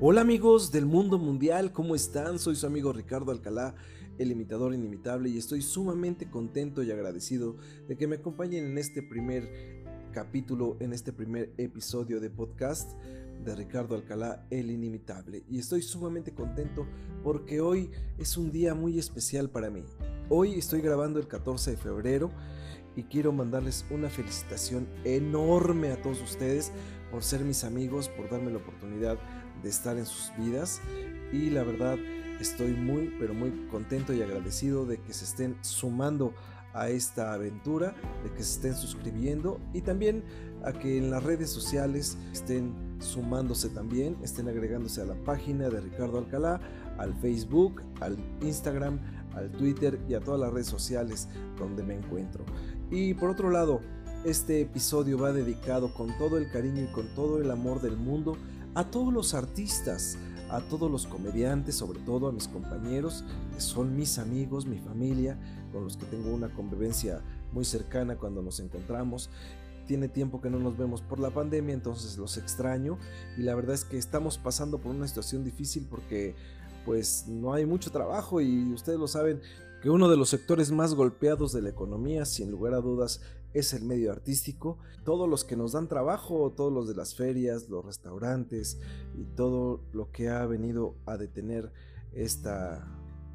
Hola amigos del mundo mundial, ¿cómo están? Soy su amigo Ricardo Alcalá, el imitador inimitable, y estoy sumamente contento y agradecido de que me acompañen en este primer capítulo, en este primer episodio de podcast de Ricardo Alcalá, el inimitable. Y estoy sumamente contento porque hoy es un día muy especial para mí. Hoy estoy grabando el 14 de febrero y quiero mandarles una felicitación enorme a todos ustedes por ser mis amigos, por darme la oportunidad de estar en sus vidas y la verdad estoy muy pero muy contento y agradecido de que se estén sumando a esta aventura, de que se estén suscribiendo y también a que en las redes sociales estén sumándose también, estén agregándose a la página de Ricardo Alcalá, al Facebook, al Instagram, al Twitter y a todas las redes sociales donde me encuentro. Y por otro lado, este episodio va dedicado con todo el cariño y con todo el amor del mundo a todos los artistas, a todos los comediantes, sobre todo a mis compañeros, que son mis amigos, mi familia, con los que tengo una convivencia muy cercana cuando nos encontramos. Tiene tiempo que no nos vemos por la pandemia, entonces los extraño y la verdad es que estamos pasando por una situación difícil porque pues no hay mucho trabajo y ustedes lo saben que uno de los sectores más golpeados de la economía, sin lugar a dudas, es el medio artístico. Todos los que nos dan trabajo, todos los de las ferias, los restaurantes y todo lo que ha venido a detener esta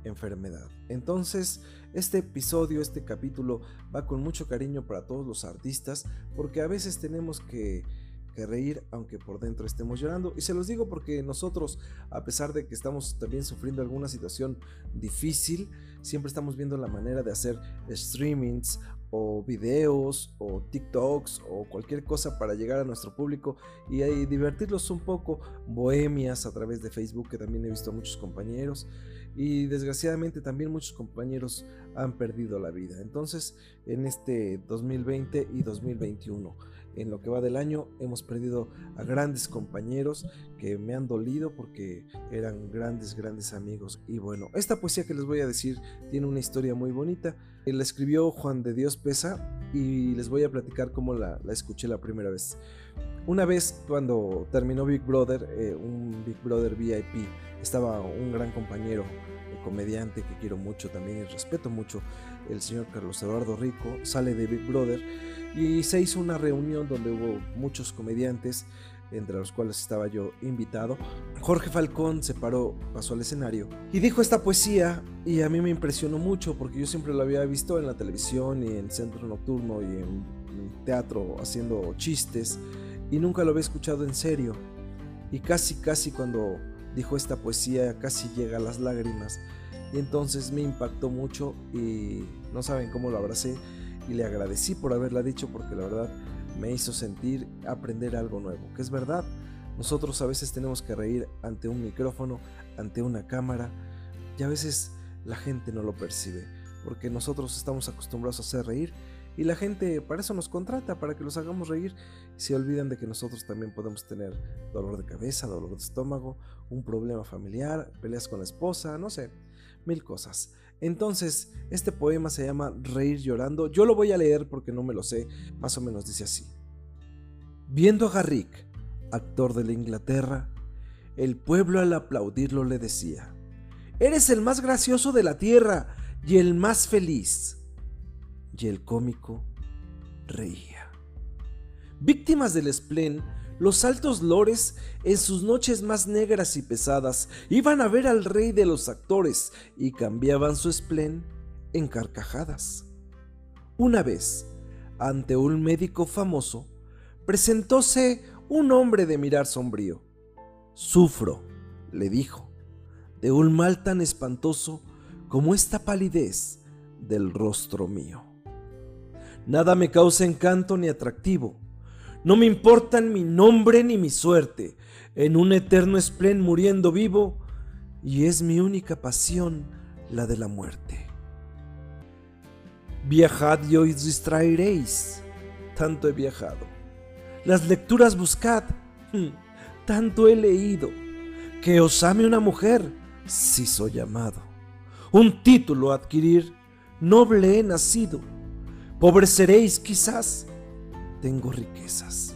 enfermedad. Entonces, este episodio, este capítulo va con mucho cariño para todos los artistas porque a veces tenemos que que reír aunque por dentro estemos llorando. Y se los digo porque nosotros, a pesar de que estamos también sufriendo alguna situación difícil, siempre estamos viendo la manera de hacer streamings o videos o TikToks o cualquier cosa para llegar a nuestro público y, y divertirlos un poco, bohemias a través de Facebook, que también he visto a muchos compañeros y desgraciadamente también muchos compañeros han perdido la vida. Entonces, en este 2020 y 2021, en lo que va del año hemos perdido a grandes compañeros que me han dolido porque eran grandes, grandes amigos. Y bueno, esta poesía que les voy a decir tiene una historia muy bonita. La escribió Juan de Dios Pesa y les voy a platicar cómo la, escuché la primera vez. Una vez cuando terminó Big Brother, eh, un Big Brother VIP, estaba un gran compañero, comediante que quiero mucho también y respeto mucho, el señor Carlos Eduardo Rico, sale de Big Brother y se hizo una reunión donde hubo muchos comediantes, entre los cuales estaba yo invitado. Jorge Falcón se paró, pasó al escenario y dijo esta poesía y a mí me impresionó mucho porque yo siempre lo había visto en la televisión y en Centro Nocturno y en, teatro haciendo chistes y nunca lo había escuchado en serio. Y casi, casi cuando dijo esta poesía casi llega a las lágrimas y entonces me impactó mucho y no saben cómo lo abracé y le agradecí por haberla dicho porque la verdad me hizo sentir aprender algo nuevo, que es verdad. Nosotros a veces tenemos que reír ante un micrófono, ante una cámara, y a veces la gente no lo percibe, porque nosotros estamos acostumbrados a hacer reír y la gente para eso nos contrata, para que los hagamos reír. Y se olvidan de que nosotros también podemos tener dolor de cabeza, dolor de estómago, un problema familiar, peleas con la esposa, no sé, mil cosas. Entonces, este poema se llama Reír llorando. Yo lo voy a leer porque no me lo sé. Más o menos dice así. Viendo a Garrick, actor de la Inglaterra, el pueblo al aplaudirlo le decía, Eres el más gracioso de la tierra y el más feliz. Y el cómico reía. Víctimas del spleen, los altos lores, en sus noches más negras y pesadas, iban a ver al rey de los actores y cambiaban su esplén en carcajadas. Una vez, ante un médico famoso, presentóse un hombre de mirar sombrío. Sufro, le dijo, de un mal tan espantoso como esta palidez del rostro mío. Nada me causa encanto ni atractivo no me importan mi nombre ni mi suerte, en un eterno esplén muriendo vivo, y es mi única pasión la de la muerte. Viajad y os distraeréis, tanto he viajado. Las lecturas buscad, hmm, tanto he leído. Que os ame una mujer, si soy amado. Un título adquirir, noble he nacido. Pobre seréis quizás, tengo riquezas.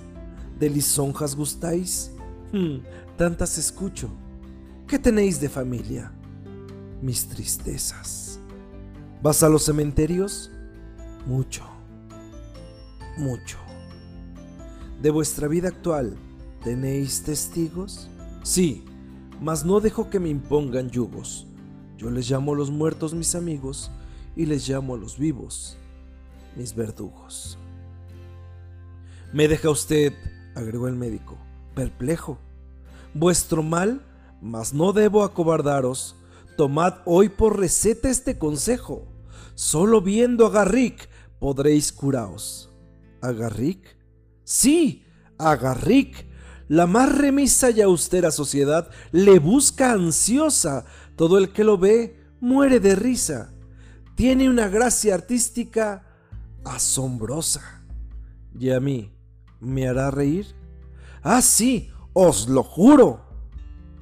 ¿De lisonjas gustáis? Hmm, tantas escucho. ¿Qué tenéis de familia? Mis tristezas. ¿Vas a los cementerios? Mucho, mucho. ¿De vuestra vida actual tenéis testigos? Sí, mas no dejo que me impongan yugos. Yo les llamo a los muertos mis amigos y les llamo a los vivos mis verdugos. Me deja usted, agregó el médico, perplejo. Vuestro mal, mas no debo acobardaros. Tomad hoy por receta este consejo. Solo viendo a Garrick podréis curaos. ¿A Garrick? Sí, a Garrick. La más remisa y austera sociedad le busca ansiosa. Todo el que lo ve muere de risa. Tiene una gracia artística asombrosa. ¿Y a mí me hará reír? Ah, sí, os lo juro.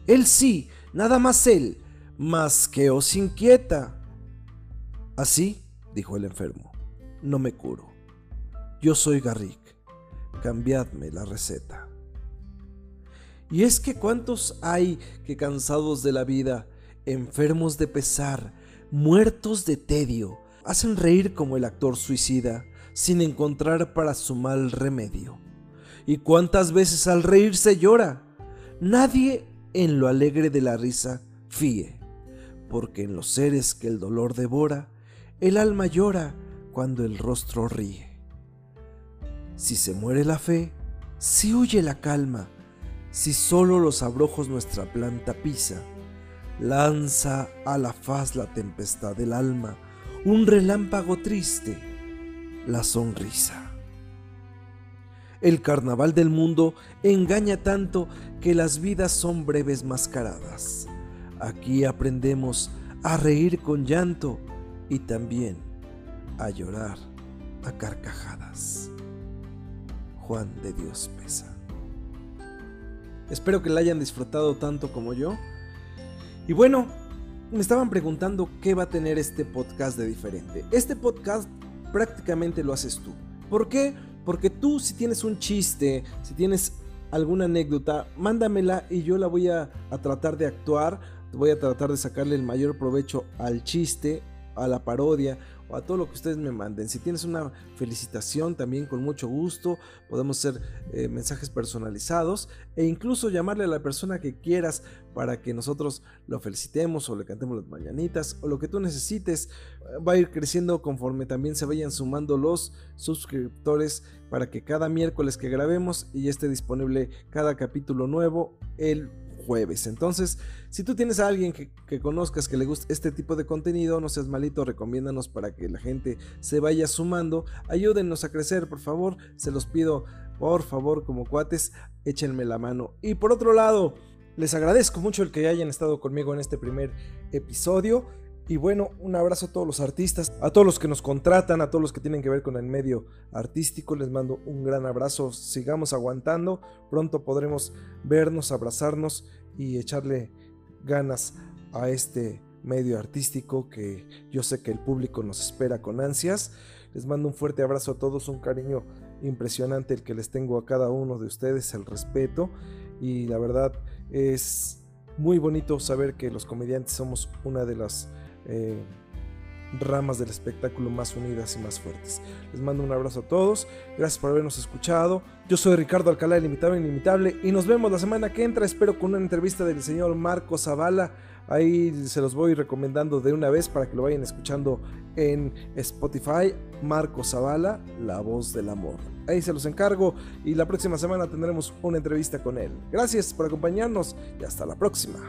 Él sí, nada más él, más que os inquieta. Así, dijo el enfermo, no me curo. Yo soy Garrick, cambiadme la receta. Y es que cuántos hay que cansados de la vida, enfermos de pesar, muertos de tedio, hacen reír como el actor suicida, sin encontrar para su mal remedio. ¿Y cuántas veces al reírse llora? Nadie en lo alegre de la risa fíe, porque en los seres que el dolor devora, el alma llora cuando el rostro ríe. Si se muere la fe, si huye la calma, si solo los abrojos nuestra planta pisa, lanza a la faz la tempestad del alma, un relámpago triste, la sonrisa. El carnaval del mundo engaña tanto que las vidas son breves mascaradas. Aquí aprendemos a reír con llanto y también a llorar a carcajadas. Juan de Dios pesa. Espero que la hayan disfrutado tanto como yo. Y bueno, me estaban preguntando qué va a tener este podcast de diferente. Este podcast prácticamente lo haces tú. ¿Por qué? Porque tú si tienes un chiste, si tienes alguna anécdota, mándamela y yo la voy a, tratar de actuar, voy a tratar de sacarle el mayor provecho al chiste, a la parodia a todo lo que ustedes me manden. Si tienes una felicitación también con mucho gusto, podemos hacer eh, mensajes personalizados e incluso llamarle a la persona que quieras para que nosotros lo felicitemos o le cantemos las mañanitas o lo que tú necesites. Va a ir creciendo conforme también se vayan sumando los suscriptores para que cada miércoles que grabemos y esté disponible cada capítulo nuevo el jueves. Entonces, si tú tienes a alguien que, conozcas que le guste este tipo de contenido, no seas malito, recomiéndanos para que la gente se vaya sumando. Ayúdennos a crecer, por favor. Se los pido, por favor, como cuates, échenme la mano. Y por otro lado, les agradezco mucho el que hayan estado conmigo en este primer episodio. Y bueno, un abrazo a todos los artistas, a todos los que nos contratan, a todos los que tienen que ver con el medio artístico. Les mando un gran abrazo. Sigamos aguantando. Pronto podremos vernos, abrazarnos y echarle ganas a este medio artístico que yo sé que el público nos espera con ansias. Les mando un fuerte abrazo a todos, un cariño impresionante el que les tengo a cada uno de ustedes, el respeto y la verdad es muy bonito saber que los comediantes somos una de las eh, ramas del espectáculo más unidas y más fuertes. Les mando un abrazo a todos, gracias por habernos escuchado. Yo soy Ricardo Alcalá, el limitado inimitable, y nos vemos la semana que entra, espero con una entrevista del señor Marco Zavala. Ahí se los voy recomendando de una vez para que lo vayan escuchando en Spotify. Marco Zavala, la voz del amor. Ahí se los encargo y la próxima semana tendremos una entrevista con él. Gracias por acompañarnos y hasta la próxima.